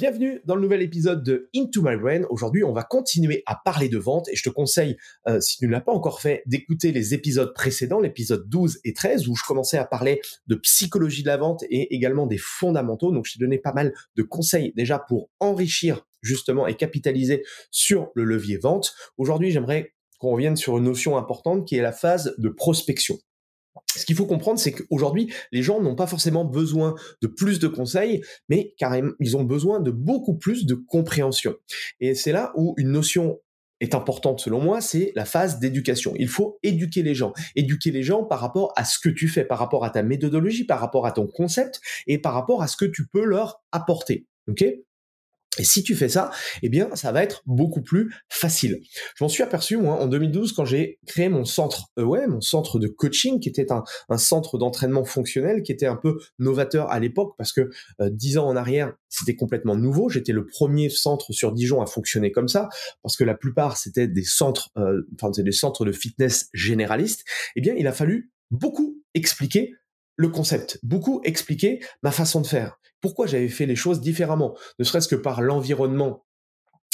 Bienvenue dans le nouvel épisode de Into My Brain. Aujourd'hui, on va continuer à parler de vente et je te conseille, euh, si tu ne l'as pas encore fait, d'écouter les épisodes précédents, l'épisode 12 et 13, où je commençais à parler de psychologie de la vente et également des fondamentaux. Donc, je t'ai donné pas mal de conseils déjà pour enrichir justement et capitaliser sur le levier vente. Aujourd'hui, j'aimerais qu'on revienne sur une notion importante qui est la phase de prospection ce qu'il faut comprendre, c'est qu'aujourd'hui, les gens n'ont pas forcément besoin de plus de conseils, mais carrément, ils ont besoin de beaucoup plus de compréhension. Et c'est là où une notion est importante selon moi, c'est la phase d'éducation. Il faut éduquer les gens. Éduquer les gens par rapport à ce que tu fais, par rapport à ta méthodologie, par rapport à ton concept et par rapport à ce que tu peux leur apporter. OK? Et si tu fais ça, eh bien, ça va être beaucoup plus facile. Je m'en suis aperçu, moi, en 2012, quand j'ai créé mon centre ouais, mon centre de coaching, qui était un, centre d'entraînement fonctionnel, qui était un peu novateur à l'époque, parce que euh, dix ans en arrière, c'était complètement nouveau. J'étais le premier centre sur Dijon à fonctionner comme ça, parce que la plupart, c'était des centres, euh, enfin, des centres de fitness généralistes. Eh bien, il a fallu beaucoup expliquer le concept, beaucoup expliquer ma façon de faire, pourquoi j'avais fait les choses différemment, ne serait-ce que par l'environnement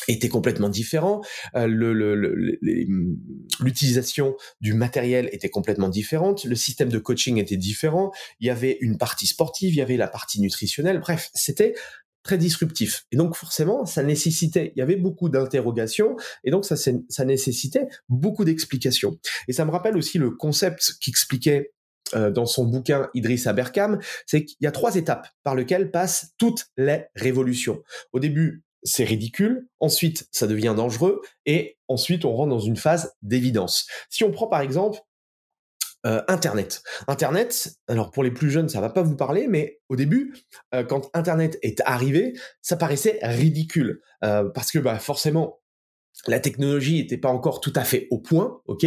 était complètement différent, euh, l'utilisation du matériel était complètement différente, le système de coaching était différent, il y avait une partie sportive, il y avait la partie nutritionnelle, bref, c'était très disruptif. Et donc forcément, ça nécessitait, il y avait beaucoup d'interrogations, et donc ça, ça nécessitait beaucoup d'explications. Et ça me rappelle aussi le concept qu'expliquait euh, dans son bouquin Idriss Aberkam, c'est qu'il y a trois étapes par lesquelles passent toutes les révolutions. Au début, c'est ridicule, ensuite ça devient dangereux, et ensuite on rentre dans une phase d'évidence. Si on prend par exemple euh, Internet. Internet, alors pour les plus jeunes, ça va pas vous parler, mais au début, euh, quand Internet est arrivé, ça paraissait ridicule parce que bah, forcément la technologie n'était pas encore tout à fait au point, ok,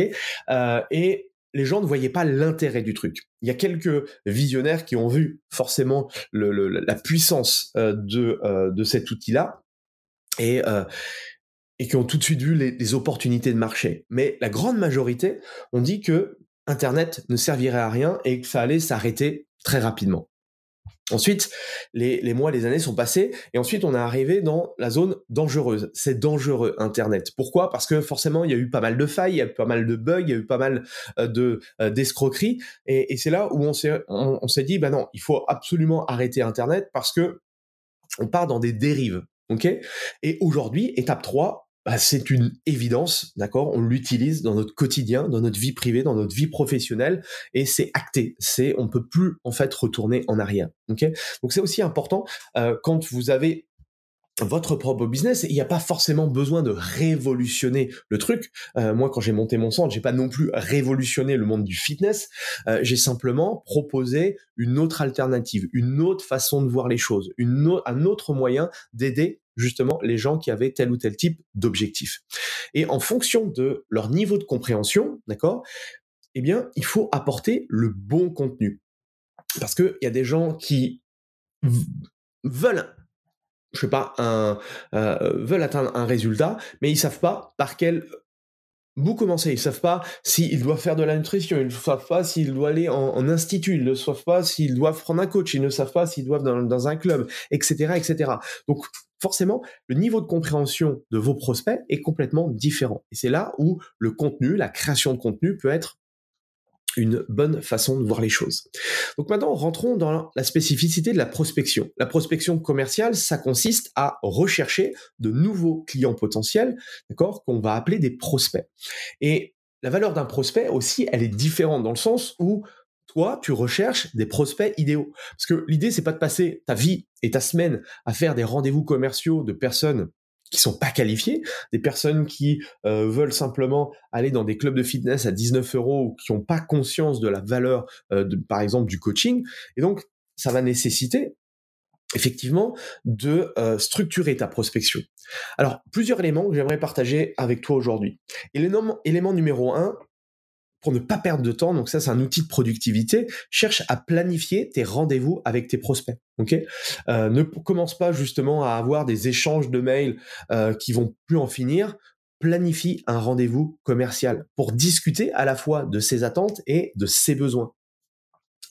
et les gens ne voyaient pas l'intérêt du truc. Il y a quelques visionnaires qui ont vu forcément la puissance euh, de, euh, de cet outil-là euh, et qui ont tout de suite vu les, opportunités de marché. Mais la grande majorité ont dit que Internet ne servirait à rien et que ça allait s'arrêter très rapidement. Ensuite, les, mois, les années sont passés, et ensuite on est arrivé dans la zone dangereuse. C'est dangereux Internet. Pourquoi? Parce que forcément, il y a eu pas mal de failles, il y a eu pas mal de bugs, il y a eu pas mal euh, de euh, d'escroqueries, et, c'est là où on s'est on, s'est dit, bah non, il faut absolument arrêter Internet parce que on part dans des dérives. Ok? Et aujourd'hui, étape 3, bah, c'est une évidence, d'accord? On l'utilise dans notre quotidien, dans notre vie privée, dans notre vie professionnelle, et c'est acté. C'est, on peut plus en fait retourner en arrière. Ok? Donc c'est aussi important euh, quand vous avez votre propre business, il n'y a pas forcément besoin de révolutionner le truc. Euh, moi, quand j'ai monté mon centre, j'ai pas non plus révolutionné le monde du fitness. Euh, j'ai simplement proposé une autre alternative, une autre façon de voir les choses, un autre moyen d'aider justement les gens qui avaient tel ou tel type d'objectif. Et en fonction de leur niveau de compréhension, d'accord, eh bien, il faut apporter le bon contenu. Parce qu'il y a des gens qui veulent je sais pas, un, euh, veulent atteindre un résultat, mais ils savent pas par quel bout commencer. Ils savent pas s'ils doivent faire de la nutrition, ils ne savent pas s'ils doivent aller en, institut, ils ne savent pas s'ils doivent prendre un coach, ils ne savent pas s'ils doivent dans, dans un club, etc., etc. Donc, forcément, le niveau de compréhension de vos prospects est complètement différent. Et c'est là où le contenu, la création de contenu peut être une bonne façon de voir les choses. Donc maintenant, rentrons dans la spécificité de la prospection. La prospection commerciale, ça consiste à rechercher de nouveaux clients potentiels, d'accord, qu'on va appeler des prospects. Et la valeur d'un prospect aussi, elle est différente dans le sens où toi, tu recherches des prospects idéaux. Parce que l'idée, c'est pas de passer ta vie et ta semaine à faire des rendez-vous commerciaux de personnes qui sont pas qualifiées, des personnes qui euh, veulent simplement aller dans des clubs de fitness à 19 euros ou qui n'ont pas conscience de la valeur, euh, par exemple, du coaching. Et donc, ça va nécessiter effectivement de euh, structurer ta prospection. Alors, plusieurs éléments que j'aimerais partager avec toi aujourd'hui. Élément, élément numéro un, pour ne pas perdre de temps, donc ça c'est un outil de productivité, cherche à planifier tes rendez-vous avec tes prospects. Euh, ne commence pas justement à avoir des échanges de mails euh, qui vont plus en finir. Planifie un rendez-vous commercial pour discuter à la fois de ses attentes et de ses besoins.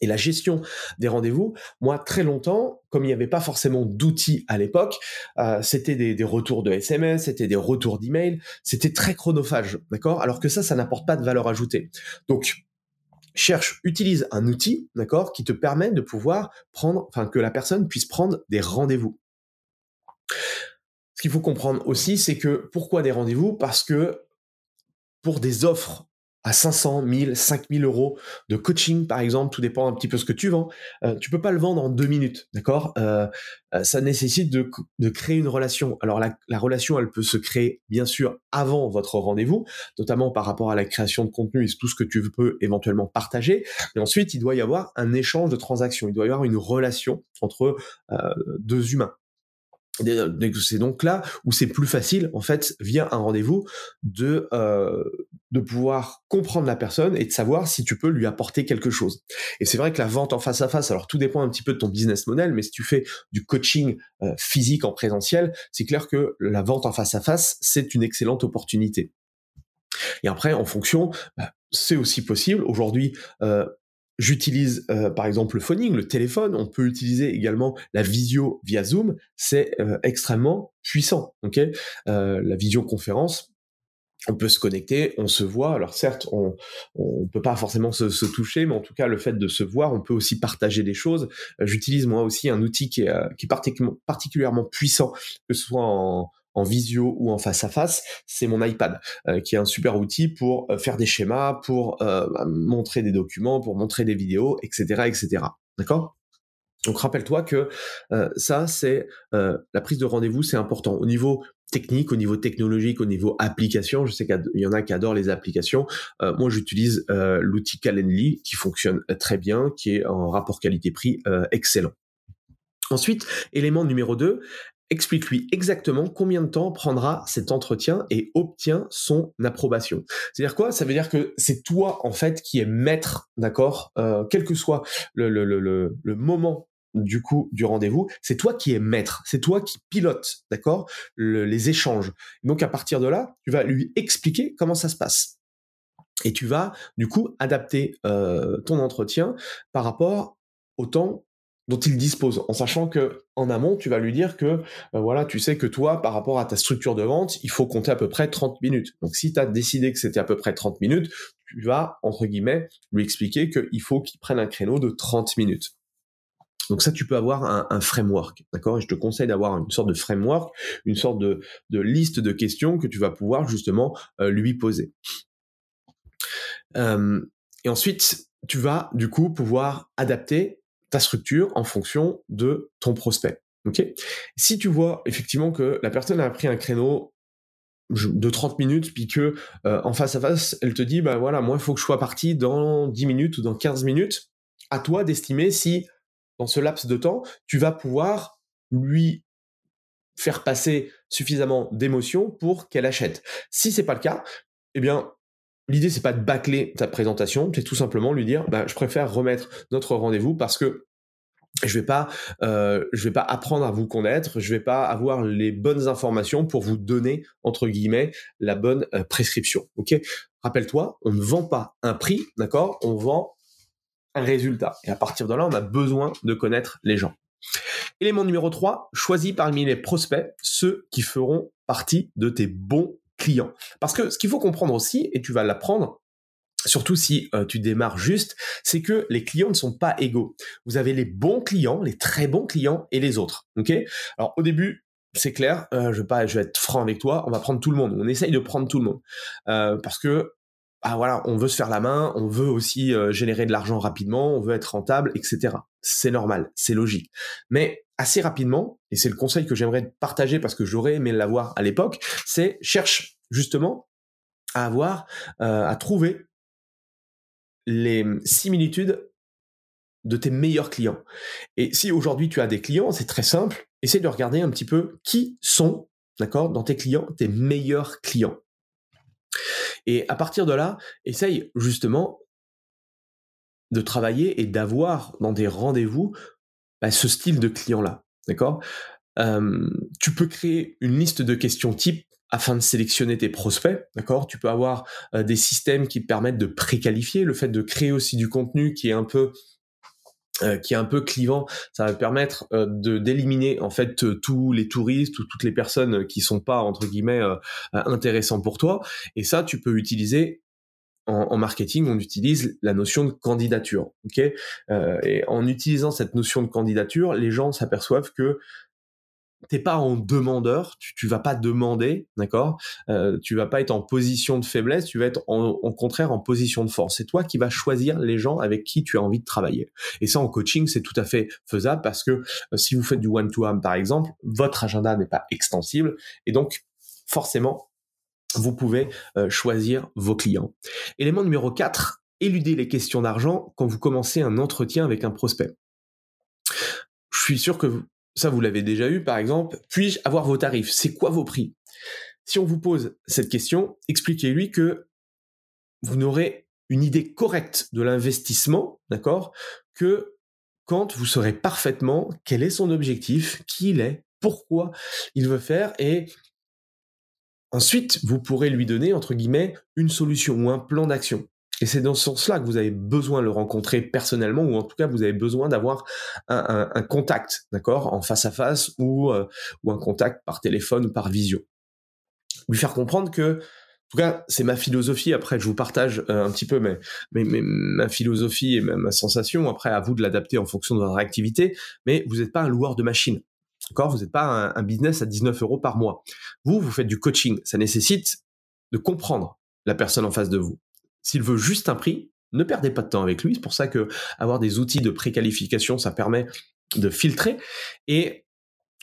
Et la gestion des rendez-vous, moi, très longtemps, comme il n'y avait pas forcément d'outils à l'époque, euh, c'était des, retours de SMS, c'était des retours d'email, c'était très chronophage, d'accord? Alors que ça, ça n'apporte pas de valeur ajoutée. Donc, cherche, utilise un outil, d'accord, qui te permet de pouvoir prendre, enfin, que la personne puisse prendre des rendez-vous. Ce qu'il faut comprendre aussi, c'est que pourquoi des rendez-vous? Parce que pour des offres à 500, 1000, 5000 euros de coaching, par exemple, tout dépend un petit peu ce que tu vends. Euh, tu peux pas le vendre en deux minutes, d'accord euh, euh, Ça nécessite de, de, créer une relation. Alors la, la, relation, elle peut se créer bien sûr avant votre rendez-vous, notamment par rapport à la création de contenu et tout ce que tu peux éventuellement partager. Mais ensuite, il doit y avoir un échange de transactions. Il doit y avoir une relation entre deux humains. C'est donc là où c'est plus facile, en fait, via un rendez-vous, de euh, de pouvoir comprendre la personne et de savoir si tu peux lui apporter quelque chose. Et c'est vrai que la vente en face à face, alors tout dépend un petit peu de ton business model, mais si tu fais du coaching euh, physique en présentiel, c'est clair que la vente en face à face, c'est une excellente opportunité. Et après, en fonction, bah, c'est aussi possible. Aujourd'hui, euh, J'utilise euh, par exemple le phoning, le téléphone. On peut utiliser également la visio via Zoom. C'est euh, extrêmement puissant. Ok, euh, la visioconférence. On peut se connecter, on se voit. Alors certes, on on peut pas forcément se, toucher, mais en tout cas le fait de se voir, on peut aussi partager des choses. J'utilise moi aussi un outil qui est, particulièrement puissant, que ce soit en, en visio ou en face à face, c'est mon iPad, euh, qui est un super outil pour euh, faire des schémas, pour euh, montrer des documents, pour montrer des vidéos, etc., etc. D'accord? Donc rappelle-toi que ça, c'est la prise de rendez-vous, c'est important au niveau technique, au niveau technologique, au niveau application. Je sais qu'il y en a qui adorent les applications. moi, j'utilise l'outil Calendly qui fonctionne très bien, qui est en rapport qualité-prix excellent. Ensuite, élément numéro 2, explique-lui exactement combien de temps prendra cet entretien et obtient son approbation. C'est-à-dire quoi? Ça veut dire que c'est toi en fait qui es maître, d'accord? Euh, Quel que soit le, le, le, le moment du coup du rendez-vous, c'est toi qui es maître, c'est toi qui pilote, d'accord? Les échanges. Donc à partir de là, tu vas lui expliquer comment ça se passe. Et tu vas du coup adapter euh, ton entretien par rapport au temps dont il dispose, en sachant que en amont, tu vas lui dire que euh, voilà, tu sais que toi, par rapport à ta structure de vente, il faut compter à peu près 30 minutes. Donc si tu as décidé que c'était à peu près 30 minutes, tu vas, entre guillemets, lui expliquer qu'il faut qu'il prenne un créneau de 30 minutes. Donc ça, tu peux avoir un, framework, d'accord? Et je te conseille d'avoir une sorte de framework, une sorte de, liste de questions que tu vas pouvoir justement euh, lui poser. Euh, et ensuite, tu vas du coup pouvoir adapter ta structure en fonction de ton prospect. Ok? Si tu vois effectivement que la personne a pris un créneau de 30 minutes, puis que euh, en face à face, elle te dit, bah voilà, moi, il faut que je sois parti dans 10 minutes ou dans 15 minutes, à toi d'estimer si, dans ce laps de temps, tu vas pouvoir lui faire passer suffisamment d'émotions pour qu'elle achète. Si c'est pas le cas, eh bien, L'idée, c'est pas de bâcler ta présentation, c'est tout simplement lui dire, bah, je préfère remettre notre rendez-vous parce que je vais pas, euh, je vais pas apprendre à vous connaître, je vais pas avoir les bonnes informations pour vous donner entre guillemets la bonne euh, prescription. Ok? Rappelle-toi, on ne vend pas un prix, d'accord? On vend un résultat. Et à partir de là, on a besoin de connaître les gens. Élément numéro 3, choisis parmi les prospects ceux qui feront partie de tes bons clients. Parce que ce qu'il faut comprendre aussi, et tu vas l'apprendre, surtout si euh, tu démarres juste, c'est que les clients ne sont pas égaux. Vous avez les bons clients, les très bons clients et les autres. Ok? Alors au début, c'est clair, euh, je, vais pas, je vais être franc avec toi, on va prendre tout le monde. On essaye de prendre tout le monde euh, parce que ah voilà, on veut se faire la main, on veut aussi générer de l'argent rapidement, on veut être rentable, etc. C'est normal, c'est logique. Mais assez rapidement, et c'est le conseil que j'aimerais partager parce que j'aurais aimé l'avoir à l'époque, c'est cherche justement à avoir, à trouver les similitudes de tes meilleurs clients. Et si aujourd'hui tu as des clients, c'est très simple, essaie de regarder un petit peu qui sont, d'accord, dans tes clients, tes meilleurs clients. Et à partir de là, essaye justement de travailler et d'avoir dans des rendez-vous bah, ce style de client-là, d'accord? Tu peux créer une liste de questions type afin de sélectionner tes prospects, d'accord? Tu peux avoir des systèmes qui te permettent de préqualifier, le fait de créer aussi du contenu qui est un peu qui est un peu clivant, ça va permettre de d'éliminer en fait tous les touristes ou toutes les personnes qui sont pas entre guillemets intéressants pour toi. Et ça, tu peux utiliser en, en, marketing, on utilise la notion de candidature. Ok, et en utilisant cette notion de candidature, les gens s'aperçoivent que t'es pas en demandeur, tu, tu vas pas demander, d'accord? Euh, Tu vas pas être en position de faiblesse, tu vas être en, contraire en position de force. C'est toi qui vas choisir les gens avec qui tu as envie de travailler. Et ça, en coaching, c'est tout à fait faisable parce que euh, si vous faites du one-to-one, par exemple, votre agenda n'est pas extensible et donc forcément, vous pouvez euh, choisir vos clients. Élément numéro 4, éluder les questions d'argent quand vous commencez un entretien avec un prospect. Je suis sûr que ça vous l'avez déjà eu par exemple, puis-je avoir vos tarifs? C'est quoi vos prix? Si on vous pose cette question, expliquez-lui que vous n'aurez une idée correcte de l'investissement, d'accord, que quand vous saurez parfaitement quel est son objectif, qui il est, pourquoi il veut faire, et ensuite vous pourrez lui donner, entre guillemets, une solution ou un plan d'action. Et c'est dans ce sens-là que vous avez besoin de le rencontrer personnellement, ou en tout cas vous avez besoin d'avoir un, contact, d'accord, en face à face ou, euh, ou un contact par téléphone ou par visio. Lui faire comprendre que, en tout cas, c'est ma philosophie. Après, je vous partage euh, un petit peu mais ma philosophie et ma, sensation. Après, à vous de l'adapter en fonction de votre activité. Mais vous n'êtes pas un loueur de machine. D'accord Vous n'êtes pas un, business à 19 euros par mois. Vous, vous faites du coaching. Ça nécessite de comprendre la personne en face de vous. S'il veut juste un prix, ne perdez pas de temps avec lui. C'est pour ça que avoir des outils de préqualification, ça permet de filtrer. Et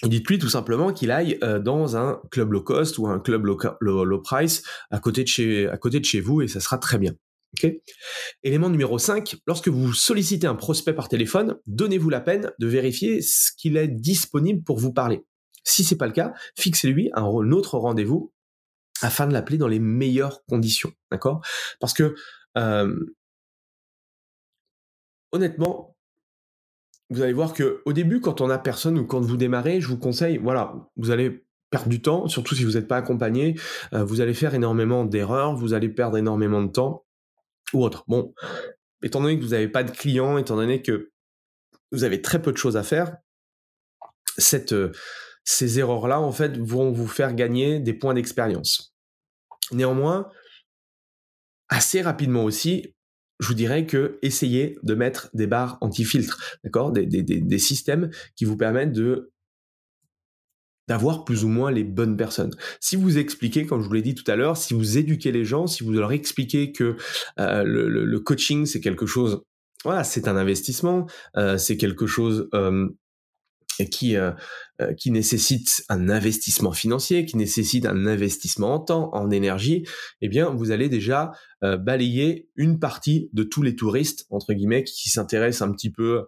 dites-lui tout simplement qu'il aille euh, dans un club low cost ou un club low, price à côté, de chez, à côté de chez vous et ça sera très bien. Élément numéro 5, lorsque vous sollicitez un prospect par téléphone, donnez-vous la peine de vérifier ce qu'il est disponible pour vous parler. Si c'est pas le cas, fixez-lui un autre rendez-vous afin de l'appeler dans les meilleures conditions, d'accord? Parce que honnêtement, vous allez voir que au début, quand on a personne ou quand vous démarrez, je vous conseille, voilà, vous allez perdre du temps, surtout si vous n'êtes pas accompagné, vous allez faire énormément d'erreurs, vous allez perdre énormément de temps ou autre. Bon, étant donné que vous n'avez pas de clients, étant donné que vous avez très peu de choses à faire, euh, ces erreurs-là, en fait, vont vous faire gagner des points d'expérience. Néanmoins, assez rapidement aussi, je vous dirais que essayez de mettre des barres anti-filtres, d'accord? Des, systèmes qui vous permettent de d'avoir plus ou moins les bonnes personnes. Si vous expliquez, comme je vous l'ai dit tout à l'heure, si vous éduquez les gens, si vous leur expliquez que euh, le, coaching c'est quelque chose, voilà, c'est un investissement, euh, c'est quelque chose euh, qui euh, qui nécessite un investissement financier, qui nécessite un investissement en temps, en énergie, eh bien vous allez déjà balayer une partie de tous les touristes entre guillemets qui s'intéressent un petit peu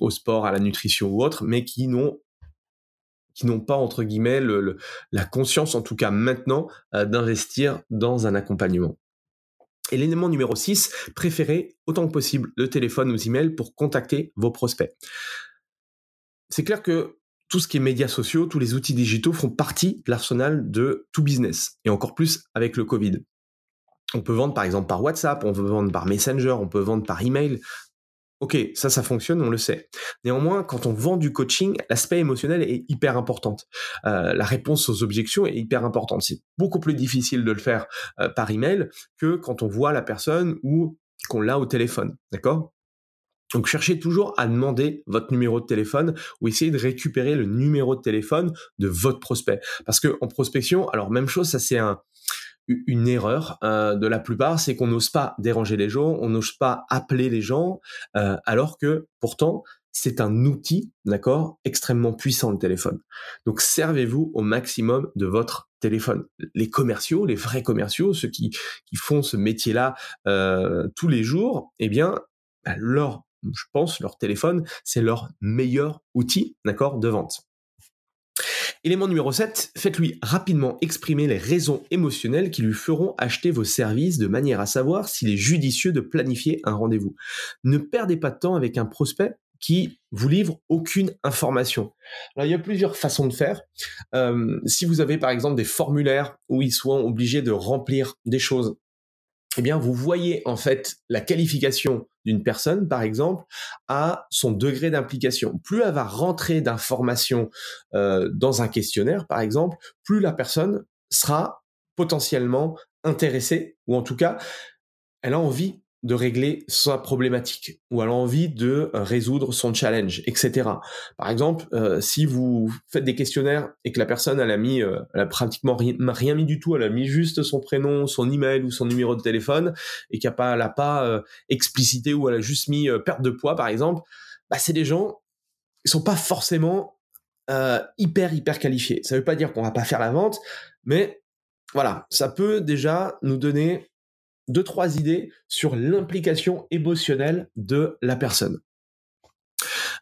au sport, à la nutrition ou autre, mais qui n'ont qui n'ont pas entre guillemets le, la conscience, en tout cas maintenant, d'investir dans un accompagnement. Et l'élément numéro 6, préférez autant que possible le téléphone ou emails pour contacter vos prospects c'est clair que tout ce qui est médias sociaux, tous les outils digitaux font partie de l'arsenal de tout business, et encore plus avec le Covid. On peut vendre par exemple par WhatsApp, on peut vendre par Messenger, on peut vendre par email. Ok, ça, ça fonctionne, on le sait. Néanmoins, quand on vend du coaching, l'aspect émotionnel est hyper important. Euh, la réponse aux objections est hyper importante. C'est beaucoup plus difficile de le faire euh, par email que quand on voit la personne ou qu'on l'a au téléphone. D'accord? Donc cherchez toujours à demander votre numéro de téléphone ou essayez de récupérer le numéro de téléphone de votre prospect. Parce que en prospection, alors même chose, ça c'est un, une erreur euh, de la plupart, c'est qu'on n'ose pas déranger les gens, on n'ose pas appeler les gens, euh, alors que pourtant c'est un outil, d'accord, extrêmement puissant le téléphone. Donc servez-vous au maximum de votre téléphone. Les commerciaux, les vrais commerciaux, ceux qui, font ce métier-là euh, tous les jours, eh bien, bah, leur, je pense, leur téléphone, c'est leur meilleur outil, d'accord, de vente. Élément numéro 7, faites-lui rapidement exprimer les raisons émotionnelles qui lui feront acheter vos services de manière à savoir s'il est judicieux de planifier un rendez-vous. Ne perdez pas de temps avec un prospect qui vous livre aucune information. Alors, il y a plusieurs façons de faire. Euh, si vous avez par exemple des formulaires où ils sont obligés de remplir des choses, eh bien, vous voyez en fait la qualification d'une personne, par exemple, à son degré d'implication. Plus elle va rentrer d'informations euh, dans un questionnaire, par exemple, plus la personne sera potentiellement intéressée, ou en tout cas, elle a envie de régler sa problématique ou elle a envie de euh, résoudre son challenge, etc. Par exemple, euh, si vous faites des questionnaires et que la personne elle a mis, euh, elle a pratiquement rien, mis du tout, elle a mis juste son prénom, son email ou son numéro de téléphone et qu'elle n'a pas, pas explicité ou elle a juste mis perte de poids par exemple, bah c'est des gens qui sont pas forcément hyper hyper qualifiés. Ça veut pas dire qu'on va pas faire la vente, mais voilà, ça peut déjà nous donner deux, trois idées sur l'implication émotionnelle de la personne.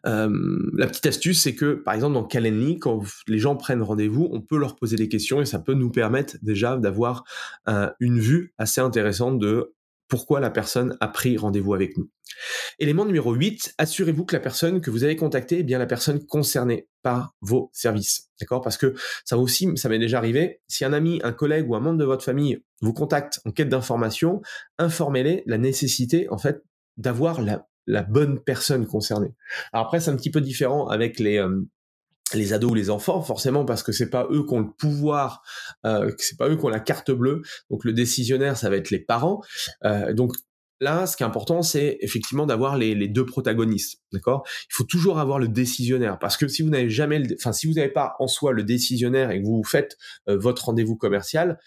Euh, la petite astuce, c'est que, par exemple, dans Calendly, quand les gens prennent rendez-vous, on peut leur poser des questions et ça peut nous permettre déjà d'avoir euh, une vue assez intéressante de pourquoi la personne a pris rendez-vous avec nous. Élément numéro 8, assurez-vous que la personne que vous avez contactée est bien la personne concernée par vos services. D'accord? Parce que ça aussi, ça m'est déjà arrivé. Si un ami, un collègue ou un membre de votre famille vous contacte en quête d'information, informez-les la nécessité, en fait, d'avoir la, bonne personne concernée. Alors après, c'est un petit peu différent avec les, euh, les ados ou les enfants forcément parce que c'est pas eux qui ont le pouvoir euh, c'est pas eux qui ont la carte bleue. Donc le décisionnaire ça va être les parents. Euh, donc là ce qui est important c'est effectivement d'avoir les, deux protagonistes d'accord? Il faut toujours avoir le décisionnaire parce que si vous n'avez jamais enfin si vous n'avez pas en soi le décisionnaire et que vous faites euh, votre rendez-vous commercial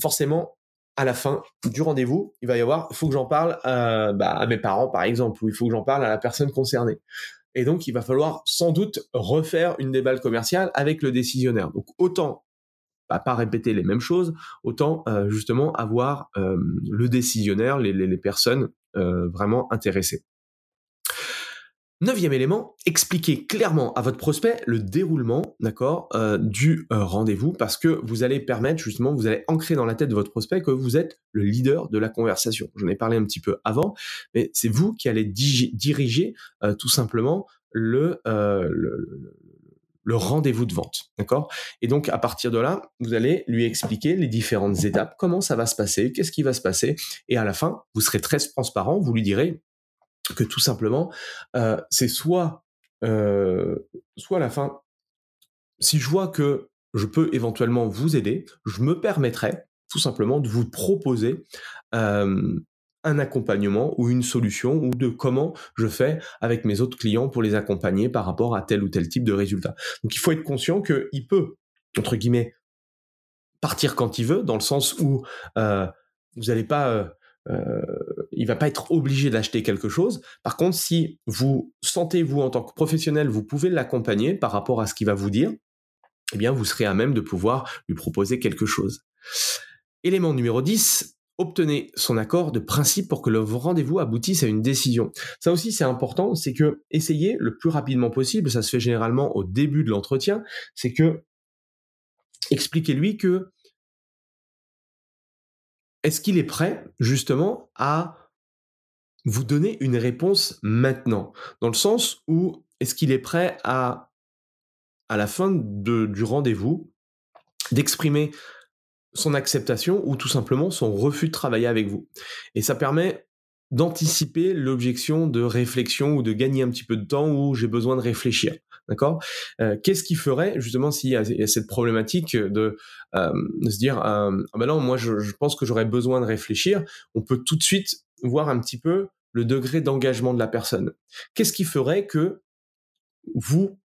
forcément à la fin du rendez-vous, il va y avoir, faut que j'en parle bah, à mes parents par exemple, ou il faut que j'en parle à la personne concernée. Et donc, il va falloir sans doute refaire une déballe commerciale avec le décisionnaire. Donc, autant bah, pas répéter les mêmes choses, autant euh, justement avoir euh, le décisionnaire, les, personnes euh, vraiment intéressées. Neuvième élément, expliquez clairement à votre prospect le déroulement, d'accord, du rendez-vous, parce que vous allez permettre justement, vous allez ancrer dans la tête de votre prospect que vous êtes le leader de la conversation. J'en ai parlé un petit peu avant, mais c'est vous qui allez diriger tout simplement le, le, le rendez-vous de vente, d'accord Et donc à partir de là, vous allez lui expliquer les différentes étapes, comment ça va se passer, qu'est-ce qui va se passer, et à la fin, vous serez très transparent, vous lui direz que tout simplement, euh, c'est soit, euh, soit à la fin, si je vois que je peux éventuellement vous aider, je me permettrai tout simplement de vous proposer un accompagnement ou une solution ou de comment je fais avec mes autres clients pour les accompagner par rapport à tel ou tel type de résultat. Donc il faut être conscient qu'il peut, entre guillemets, partir quand il veut, dans le sens où euh, vous n'allez pas... Euh, il va pas être obligé d'acheter quelque chose. Par contre, si vous sentez, vous, en tant que professionnel, vous pouvez l'accompagner par rapport à ce qu'il va vous dire, eh bien, vous serez à même de pouvoir lui proposer quelque chose. Élément numéro 10, obtenez son accord de principe pour que le rendez-vous aboutisse à une décision. Ça aussi, c'est important, c'est que essayez le plus rapidement possible, ça se fait généralement au début de l'entretien, c'est que expliquez-lui que est-ce qu'il est prêt justement à vous donner une réponse maintenant? Dans le sens où est-ce qu'il est prêt à, à la fin du rendez-vous, d'exprimer son acceptation ou tout simplement son refus de travailler avec vous? Et ça permet d'anticiper l'objection de réflexion ou de gagner un petit peu de temps où j'ai besoin de réfléchir. Euh, Qu'est-ce qui ferait justement s'il y, a cette problématique de, euh, se dire euh, ah ben non moi je, pense que j'aurais besoin de réfléchir. On peut tout de suite voir un petit peu le degré d'engagement de la personne. Qu'est-ce qui ferait que vous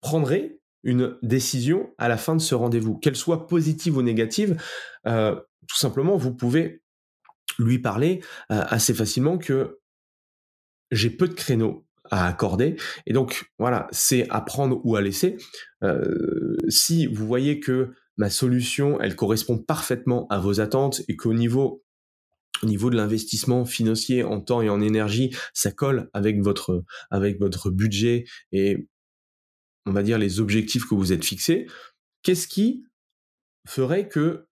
prendrez une décision à la fin de ce rendez-vous, qu'elle soit positive ou négative, tout simplement, vous pouvez lui parler assez facilement que j'ai peu de créneaux à accorder. Et donc, voilà, c'est à prendre ou à laisser. Euh, si vous voyez que ma solution, elle correspond parfaitement à vos attentes et qu'au niveau au niveau de l'investissement financier en temps et en énergie, ça colle avec votre avec votre budget et on va dire les objectifs que vous êtes fixés. Qu'est-ce qui ferait que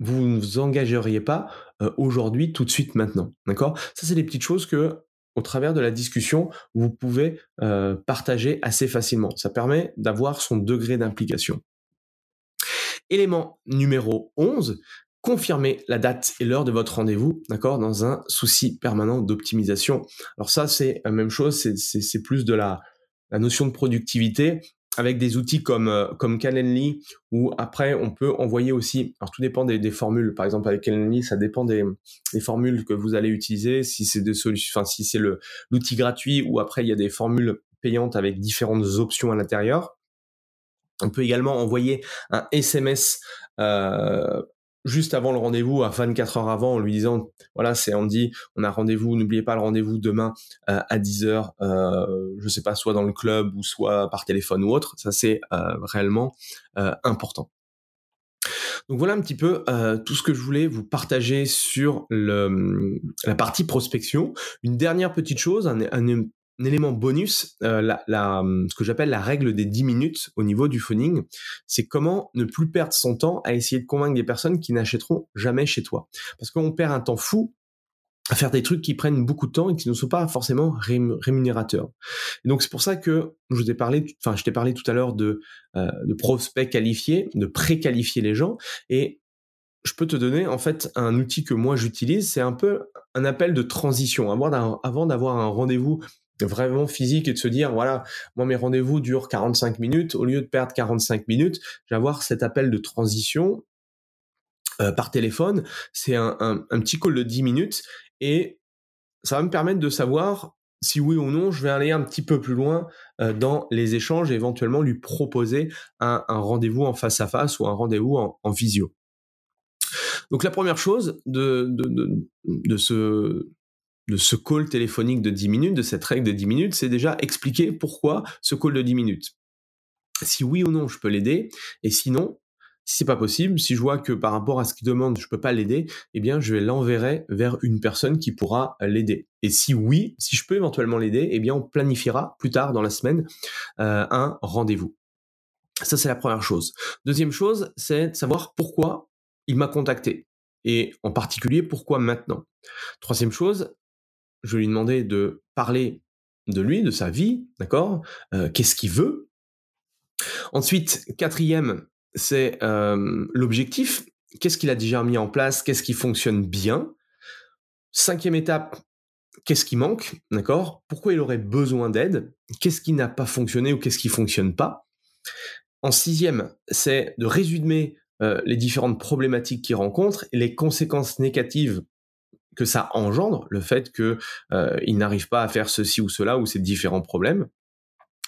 vous ne vous engageriez pas euh, aujourd'hui, tout de suite, maintenant? D'accord? Ça, c'est des petites choses que, au travers de la discussion, vous pouvez euh, partager assez facilement. Ça permet d'avoir son degré d'implication. Élément numéro 11, confirmer la date et l'heure de votre rendez-vous, d'accord, dans un souci permanent d'optimisation. Alors ça, c'est la même chose, c'est plus de la, la notion de productivité avec des outils comme euh, comme Calendly où après on peut envoyer aussi alors tout dépend des, des formules. Par exemple avec Calendly ça dépend des, des formules que vous allez utiliser. Si c'est des solutions enfin si c'est le l'outil gratuit ou après il y a des formules payantes avec différentes options à l'intérieur on peut également envoyer un SMS euh, juste avant le rendez-vous, à 24 heures avant, en lui disant, voilà, c'est Andy, on a rendez-vous, n'oubliez pas le rendez-vous demain euh, à 10 heures, euh, je sais pas, soit dans le club ou soit par téléphone ou autre. Ça, c'est euh, réellement important. Donc voilà un petit peu tout ce que je voulais vous partager sur la partie prospection. Une dernière petite chose, un, un élément bonus, euh, la, la, ce que j'appelle la règle des 10 minutes au niveau du phoning, c'est comment ne plus perdre son temps à essayer de convaincre des personnes qui n'achèteront jamais chez toi. Parce qu'on perd un temps fou à faire des trucs qui prennent beaucoup de temps et qui ne sont pas forcément rémunérateurs. Et donc c'est pour ça que je vous ai parlé, enfin je t'ai parlé tout à l'heure de, euh, de prospects qualifiés, de pré-qualifier les gens, et je peux te donner en fait un outil que moi j'utilise, c'est un peu un appel de transition. Avant d'avoir un rendez-vous vraiment physique et de se dire voilà moi mes rendez-vous durent 45 minutes. Au lieu de perdre 45 minutes je avoir cet appel de transition euh, par téléphone. C'est un, un, petit call de 10 minutes et ça va me permettre de savoir si oui ou non je vais aller un petit peu plus loin euh, dans les échanges et éventuellement lui proposer un, rendez-vous en face à face ou un rendez-vous en, visio. Donc la première chose de ce de ce call téléphonique de 10 minutes, de cette règle de 10 minutes, c'est déjà expliquer pourquoi ce call de 10 minutes. Si oui ou non, je peux l'aider, et sinon, si c'est pas possible, si je vois que par rapport à ce qu'il demande, je peux pas l'aider, eh bien, je vais l'enverrer vers une personne qui pourra l'aider. Et si oui, si je peux éventuellement l'aider, eh bien, on planifiera plus tard dans la semaine euh, un rendez-vous. Ça, c'est la première chose. Deuxième chose, c'est de savoir pourquoi il m'a contacté. Et en particulier, pourquoi maintenant. Troisième chose, je lui demandais de parler de lui, de sa vie, d'accord euh, Qu'est-ce qu'il veut. Ensuite, quatrième, c'est euh, l'objectif. Qu'est-ce qu'il a déjà mis en place? Qu'est-ce qui fonctionne bien? Cinquième étape, qu'est-ce qui manque? D'accord? Pourquoi il aurait besoin d'aide? Qu'est-ce qui n'a pas fonctionné ou qu'est-ce qui fonctionne pas? En sixième, c'est de résumer euh, les différentes problématiques qu'il rencontre et les conséquences négatives que ça engendre, le fait que euh, il n'arrive pas à faire ceci ou cela ou ces différents problèmes.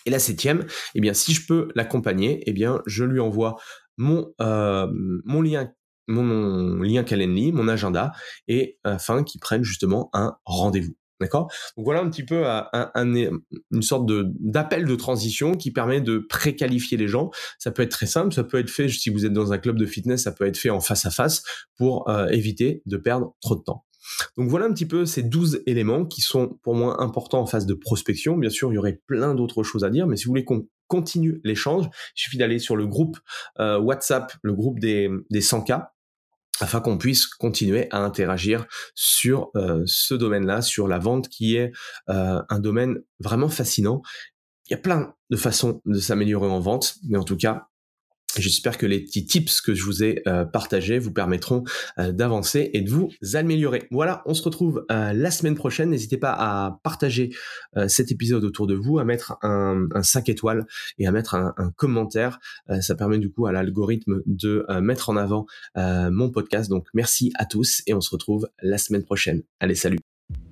Et la septième, eh bien, si je peux l'accompagner, eh bien, je lui envoie mon euh, mon lien mon lien Calendly, mon agenda, et afin qu'il prenne justement un rendez-vous. D'accord? Donc voilà un petit peu un, une sorte de d'appel de transition qui permet de préqualifier les gens. Ça peut être très simple, ça peut être fait si vous êtes dans un club de fitness, ça peut être fait en face à face pour euh, éviter de perdre trop de temps. Donc voilà un petit peu ces 12 éléments qui sont pour moi importants en phase de prospection. Bien sûr, il y aurait plein d'autres choses à dire, mais si vous voulez qu'on continue l'échange, il suffit d'aller sur le groupe euh, WhatsApp, le groupe des, des 100K, afin qu'on puisse continuer à interagir sur euh, ce domaine-là, sur la vente qui est euh, un domaine vraiment fascinant. Il y a plein de façons de s'améliorer en vente, mais en tout cas, J'espère que les petits tips que je vous ai euh, partagés vous permettront euh, d'avancer et de vous améliorer. Voilà, on se retrouve euh, la semaine prochaine. N'hésitez pas à partager cet épisode autour de vous, à mettre un, 5 étoiles et à mettre un, un commentaire. ça permet du coup à l'algorithme de mettre en avant mon podcast. Donc merci à tous et on se retrouve la semaine prochaine. Allez, salut